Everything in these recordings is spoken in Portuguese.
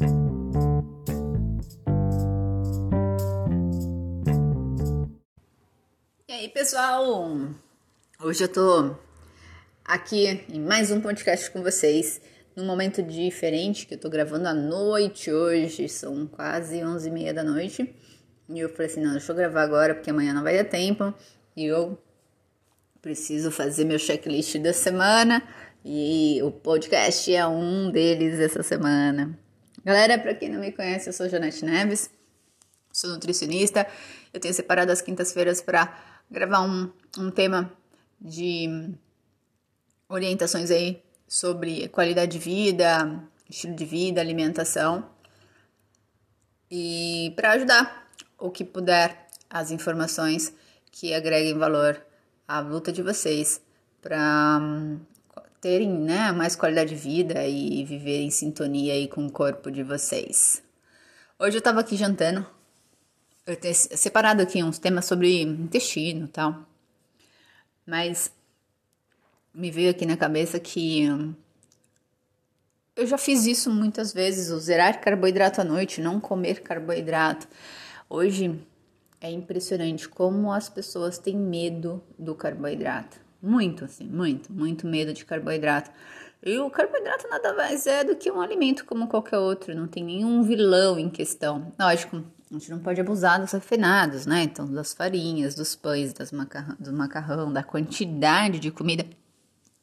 E aí, pessoal? Hoje eu tô aqui em mais um podcast com vocês, num momento diferente, que eu tô gravando à noite hoje, são quase 11 e meia da noite. E eu falei assim, não, deixa eu gravar agora, porque amanhã não vai dar tempo. E eu preciso fazer meu checklist da semana. E o podcast é um deles essa semana. Galera, para quem não me conhece, eu sou Janete Neves, sou nutricionista. Eu tenho separado as quintas-feiras para gravar um, um tema de orientações aí sobre qualidade de vida, estilo de vida, alimentação. E para ajudar o que puder, as informações que agreguem valor à luta de vocês para terem né, mais qualidade de vida e viver em sintonia aí com o corpo de vocês. Hoje eu estava aqui jantando, eu tenho separado aqui uns temas sobre intestino e tal, mas me veio aqui na cabeça que eu já fiz isso muitas vezes, o zerar carboidrato à noite, não comer carboidrato. Hoje é impressionante como as pessoas têm medo do carboidrato. Muito, assim, muito, muito medo de carboidrato. E o carboidrato nada mais é do que um alimento como qualquer outro, não tem nenhum vilão em questão. Lógico, a gente não pode abusar dos refinados, né? Então, das farinhas, dos pães, das macarrão, do macarrão, da quantidade de comida.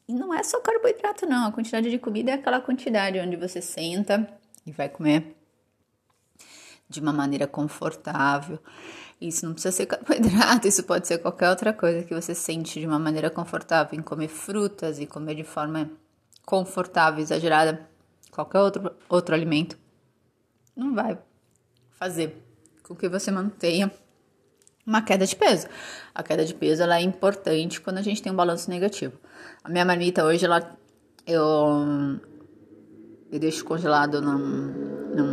E não é só carboidrato, não. A quantidade de comida é aquela quantidade onde você senta e vai comer de uma maneira confortável. Isso não precisa ser carboidrato, isso pode ser qualquer outra coisa que você sente de uma maneira confortável, em comer frutas e comer de forma confortável, exagerada, qualquer outro, outro alimento, não vai fazer com que você mantenha uma queda de peso. A queda de peso ela é importante quando a gente tem um balanço negativo. A minha marmita hoje, ela, eu, eu deixo congelado num, num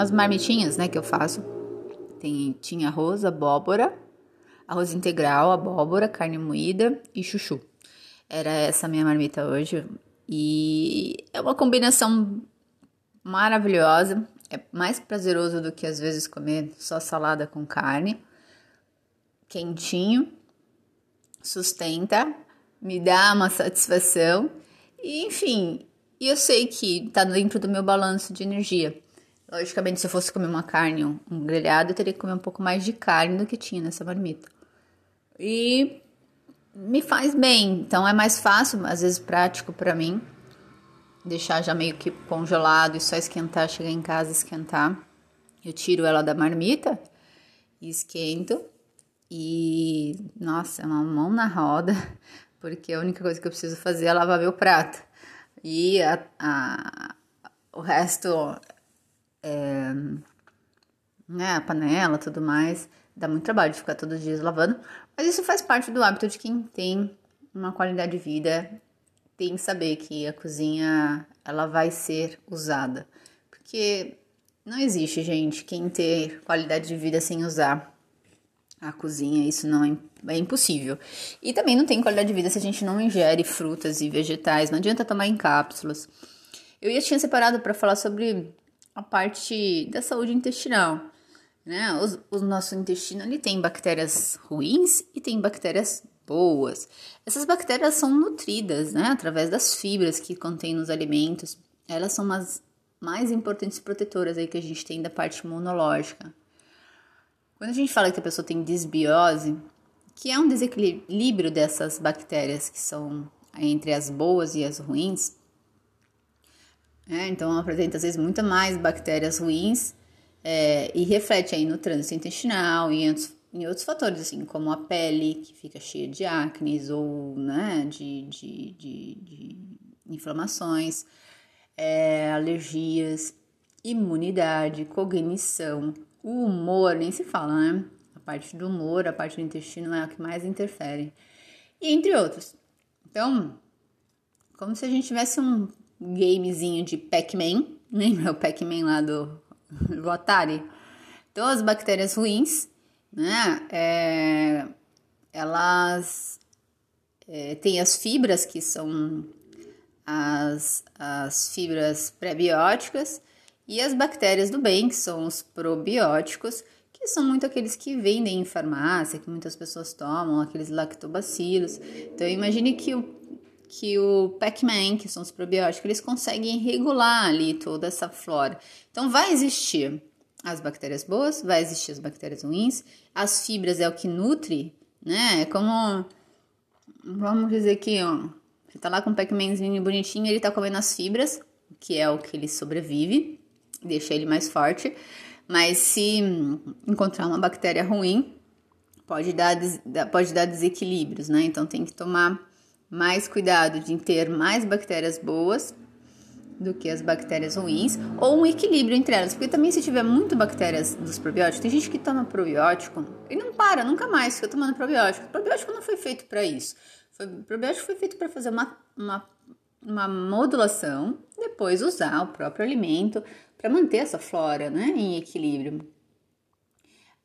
as marmitinhas, né, que eu faço. Tem, tinha arroz, abóbora, arroz integral, abóbora, carne moída e chuchu. Era essa minha marmita hoje. E é uma combinação maravilhosa. É mais prazeroso do que às vezes comer só salada com carne. Quentinho, sustenta, me dá uma satisfação. E, enfim, eu sei que tá dentro do meu balanço de energia. Logicamente, se eu fosse comer uma carne, um grelhado, eu teria que comer um pouco mais de carne do que tinha nessa marmita. E me faz bem, então é mais fácil, às vezes prático para mim, deixar já meio que congelado e só esquentar, chegar em casa esquentar. Eu tiro ela da marmita e esquento. E nossa, é uma mão na roda, porque a única coisa que eu preciso fazer é lavar meu prato. E a, a, o resto é, né, a panela, tudo mais. Dá muito trabalho de ficar todos os dias lavando, mas isso faz parte do hábito de quem tem uma qualidade de vida, tem que saber que a cozinha ela vai ser usada, porque não existe gente quem ter qualidade de vida sem usar a cozinha, isso não é, é impossível. E também não tem qualidade de vida se a gente não ingere frutas e vegetais, não adianta tomar em cápsulas. Eu já tinha separado para falar sobre a parte da saúde intestinal. Né? O, o nosso intestino ele tem bactérias ruins e tem bactérias boas. Essas bactérias são nutridas né? através das fibras que contém nos alimentos. Elas são as mais importantes protetoras aí que a gente tem da parte imunológica. Quando a gente fala que a pessoa tem desbiose, que é um desequilíbrio dessas bactérias que são entre as boas e as ruins, é, então apresenta às vezes muito mais bactérias ruins é, e reflete aí no trânsito intestinal e em outros, em outros fatores, assim, como a pele, que fica cheia de acne ou né, de, de, de, de inflamações, é, alergias, imunidade, cognição, o humor, nem se fala, né? A parte do humor, a parte do intestino é a que mais interfere, e entre outros. Então, como se a gente tivesse um gamezinho de Pac-Man, lembra o Pac-Man lá do, do Atari? Então, as bactérias ruins, né, é, elas é, têm as fibras que são as, as fibras pré-bióticas e as bactérias do bem, que são os probióticos, que são muito aqueles que vendem em farmácia, que muitas pessoas tomam, aqueles lactobacilos. Então imagine que o que o Pac-Man, que são os probióticos, eles conseguem regular ali toda essa flora. Então vai existir as bactérias boas, vai existir as bactérias ruins, as fibras é o que nutre, né? É como vamos dizer que ó, você tá lá com um Pac-Manzinho bonitinho, ele tá comendo as fibras, que é o que ele sobrevive, deixa ele mais forte. Mas se encontrar uma bactéria ruim, pode dar, pode dar desequilíbrios, né? Então tem que tomar mais cuidado de ter mais bactérias boas do que as bactérias ruins, ou um equilíbrio entre elas, porque também se tiver muito bactérias dos probióticos, tem gente que toma probiótico e não para, nunca mais fica tomando probiótico. O probiótico não foi feito para isso. Foi, o probiótico foi feito para fazer uma, uma, uma modulação, depois usar o próprio alimento para manter essa flora né, em equilíbrio.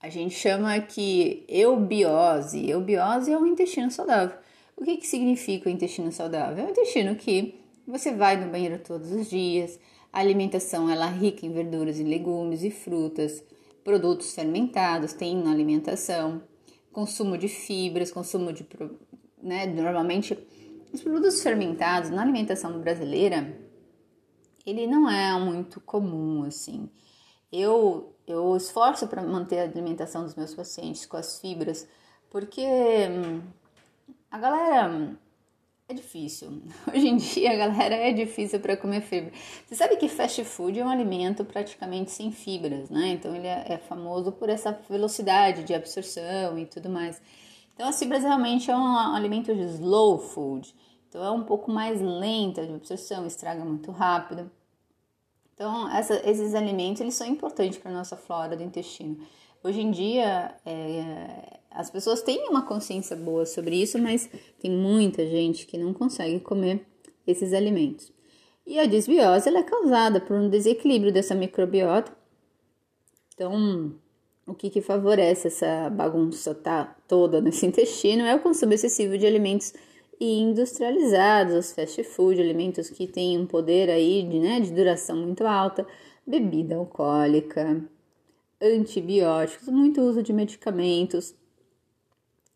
A gente chama que eubiose. Eubiose é um intestino saudável. O que, que significa o intestino saudável? É um intestino que você vai no banheiro todos os dias, a alimentação ela é rica em verduras e legumes e frutas, produtos fermentados tem na alimentação, consumo de fibras, consumo de, né, normalmente os produtos fermentados na alimentação brasileira, ele não é muito comum assim. Eu eu esforço para manter a alimentação dos meus pacientes com as fibras, porque hum, a galera é difícil. Hoje em dia galera é difícil para comer fibra. Você sabe que fast food é um alimento praticamente sem fibras, né? Então ele é, é famoso por essa velocidade de absorção e tudo mais. Então as fibras realmente é um alimento de slow food. Então é um pouco mais lenta de absorção, estraga muito rápido. Então essa, esses alimentos eles são importantes para nossa flora do intestino. Hoje em dia é, as pessoas têm uma consciência boa sobre isso, mas tem muita gente que não consegue comer esses alimentos. E a disbiose é causada por um desequilíbrio dessa microbiota. Então, o que, que favorece essa bagunça tá toda nesse intestino é o consumo excessivo de alimentos industrializados, fast food, alimentos que têm um poder aí de, né, de duração muito alta, bebida alcoólica, antibióticos, muito uso de medicamentos,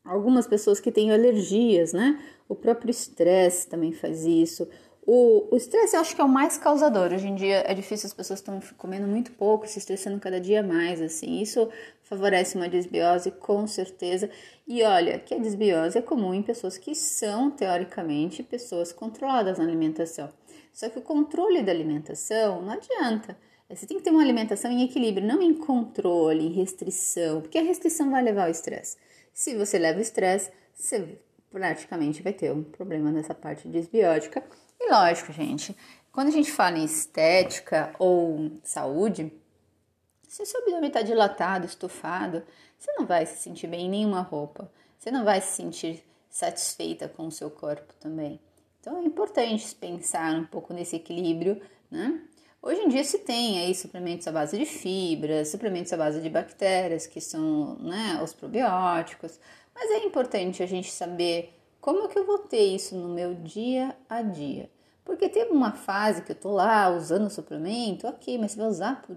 Algumas pessoas que têm alergias, né? O próprio estresse também faz isso. O estresse eu acho que é o mais causador. Hoje em dia é difícil, as pessoas estão comendo muito pouco, se estressando cada dia mais, assim. Isso favorece uma desbiose, com certeza. E olha, que a desbiose é comum em pessoas que são, teoricamente, pessoas controladas na alimentação. Só que o controle da alimentação não adianta. Você tem que ter uma alimentação em equilíbrio, não em controle, em restrição, porque a restrição vai levar ao estresse. Se você leva estresse, você praticamente vai ter um problema nessa parte desbiótica. E lógico, gente, quando a gente fala em estética ou saúde, se o seu abdômen está dilatado, estufado, você não vai se sentir bem em nenhuma roupa. Você não vai se sentir satisfeita com o seu corpo também. Então é importante pensar um pouco nesse equilíbrio, né? Hoje em dia se tem aí suplementos à base de fibras, suplementos à base de bactérias, que são né, os probióticos, mas é importante a gente saber como que eu vou ter isso no meu dia a dia. Porque tem uma fase que eu tô lá usando suplemento, ok, mas você vai usar pro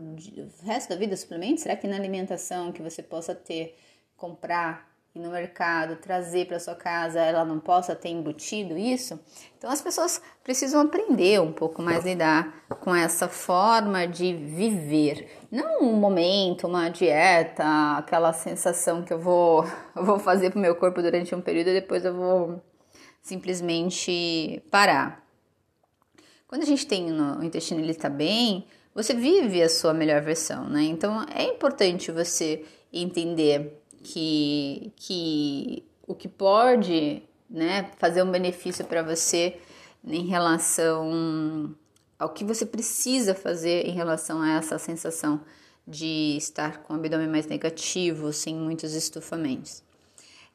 resto da vida suplemento? Será que na alimentação que você possa ter, comprar ir no mercado, trazer para sua casa, ela não possa ter embutido isso. Então as pessoas precisam aprender um pouco mais a lidar com essa forma de viver, não um momento, uma dieta, aquela sensação que eu vou eu vou fazer para o meu corpo durante um período e depois eu vou simplesmente parar. Quando a gente tem no intestino ele está bem, você vive a sua melhor versão, né? Então é importante você entender que, que o que pode né, fazer um benefício para você em relação ao que você precisa fazer em relação a essa sensação de estar com o abdômen mais negativo, sem muitos estufamentos.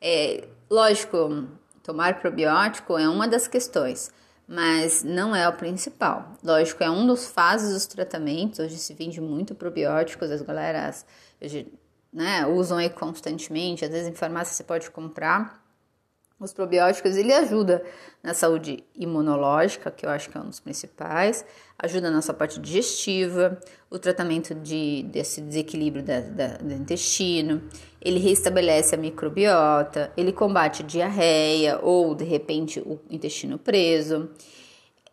É, lógico, tomar probiótico é uma das questões, mas não é o principal. Lógico, é um dos fases dos tratamentos. Hoje se vende muito probióticos, as galeras né, usam aí constantemente, às vezes em farmácia você pode comprar. Os probióticos ele ajuda na saúde imunológica, que eu acho que é um dos principais, ajuda na nossa parte digestiva, o tratamento de, desse desequilíbrio da, da, do intestino, ele restabelece a microbiota, ele combate diarreia ou de repente o intestino preso.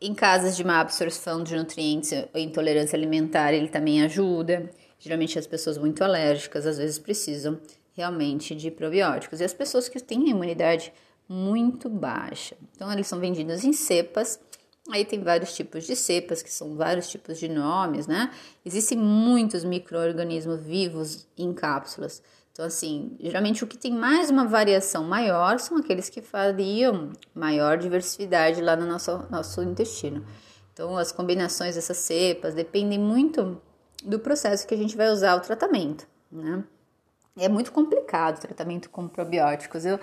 Em casos de má absorção de nutrientes ou intolerância alimentar, ele também ajuda. Geralmente as pessoas muito alérgicas às vezes precisam realmente de probióticos. E as pessoas que têm a imunidade muito baixa. Então, eles são vendidos em cepas. Aí tem vários tipos de cepas, que são vários tipos de nomes, né? Existem muitos micro-organismos vivos em cápsulas. Então, assim, geralmente o que tem mais uma variação maior são aqueles que fariam maior diversidade lá no nosso, nosso intestino. Então, as combinações dessas cepas dependem muito do processo que a gente vai usar o tratamento, né? É muito complicado o tratamento com probióticos. Eu,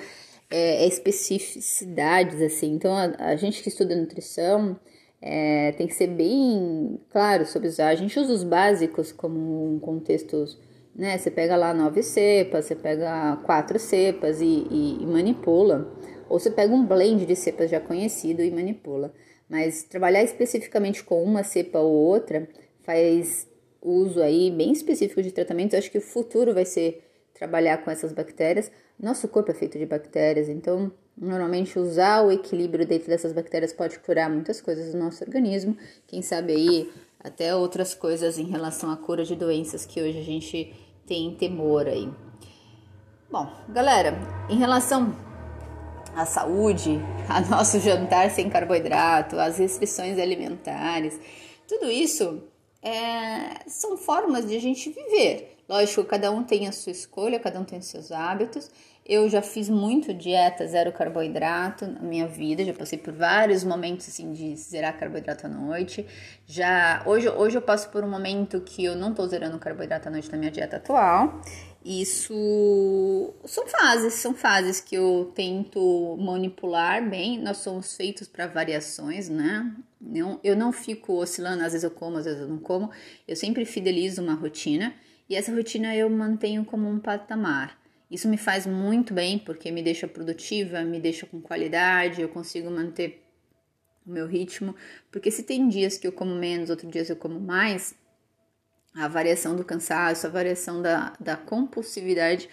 é, é especificidades, assim. Então, a, a, gente que estuda nutrição é, tem que ser bem claro sobre usar. A gente usa os básicos como um contexto, né? Você pega lá nove cepas, você pega quatro cepas e, e, e manipula. Ou você pega um blend de cepas já conhecido e manipula. Mas trabalhar especificamente com uma cepa ou outra faz uso aí bem específico de tratamentos. Acho que o futuro vai ser trabalhar com essas bactérias. Nosso corpo é feito de bactérias, então normalmente usar o equilíbrio dentro dessas bactérias pode curar muitas coisas do nosso organismo. Quem sabe aí até outras coisas em relação à cura de doenças que hoje a gente tem temor aí. Bom, galera, em relação à saúde, a nosso jantar sem carboidrato, as restrições alimentares, tudo isso é, são formas de a gente viver. Lógico, cada um tem a sua escolha, cada um tem os seus hábitos. Eu já fiz muito dieta zero carboidrato na minha vida, já passei por vários momentos assim de zerar carboidrato à noite. Já hoje, hoje eu passo por um momento que eu não tô zerando carboidrato à noite na minha dieta atual. Isso são fases, são fases que eu tento manipular bem. Nós somos feitos para variações, né? Não, eu não fico oscilando, às vezes eu como, às vezes eu não como. Eu sempre fidelizo uma rotina. E essa rotina eu mantenho como um patamar. Isso me faz muito bem porque me deixa produtiva, me deixa com qualidade, eu consigo manter o meu ritmo. Porque se tem dias que eu como menos, outros dias eu como mais, a variação do cansaço, a variação da, da compulsividade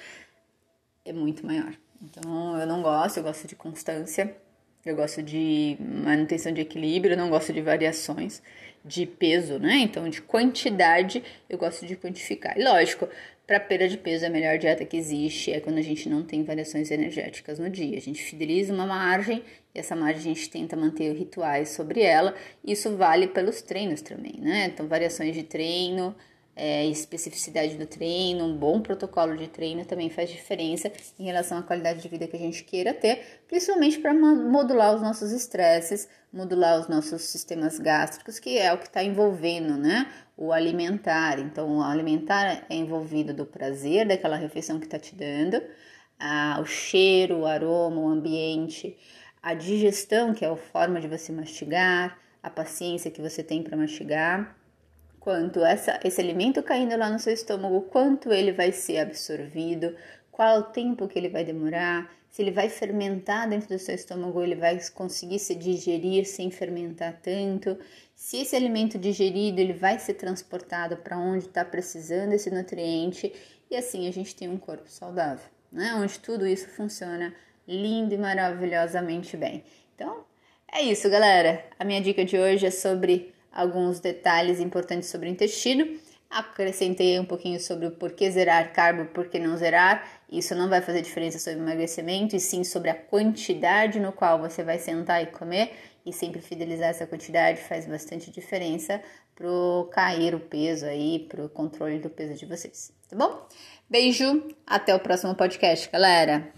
é muito maior. Então eu não gosto, eu gosto de constância, eu gosto de manutenção de equilíbrio, eu não gosto de variações de peso, né? Então, de quantidade, eu gosto de quantificar. E lógico, para perda de peso, a melhor dieta que existe é quando a gente não tem variações energéticas no dia. A gente fideliza uma margem e essa margem a gente tenta manter rituais sobre ela. Isso vale pelos treinos também, né? Então, variações de treino, é, especificidade do treino, um bom protocolo de treino também faz diferença em relação à qualidade de vida que a gente queira ter, principalmente para modular os nossos estresses, modular os nossos sistemas gástricos, que é o que está envolvendo, né? O alimentar. Então, o alimentar é envolvido do prazer daquela refeição que está te dando, a, o cheiro, o aroma, o ambiente, a digestão, que é a forma de você mastigar, a paciência que você tem para mastigar quanto essa, esse alimento caindo lá no seu estômago, quanto ele vai ser absorvido, qual o tempo que ele vai demorar, se ele vai fermentar dentro do seu estômago, ele vai conseguir se digerir sem fermentar tanto, se esse alimento digerido ele vai ser transportado para onde está precisando esse nutriente e assim a gente tem um corpo saudável, né? Onde tudo isso funciona lindo e maravilhosamente bem. Então é isso, galera. A minha dica de hoje é sobre alguns detalhes importantes sobre o intestino. Acrescentei um pouquinho sobre o porquê zerar carbo, por que não zerar. Isso não vai fazer diferença sobre emagrecimento, e sim sobre a quantidade no qual você vai sentar e comer. E sempre fidelizar essa quantidade faz bastante diferença pro cair o peso aí, pro controle do peso de vocês, tá bom? Beijo, até o próximo podcast, galera!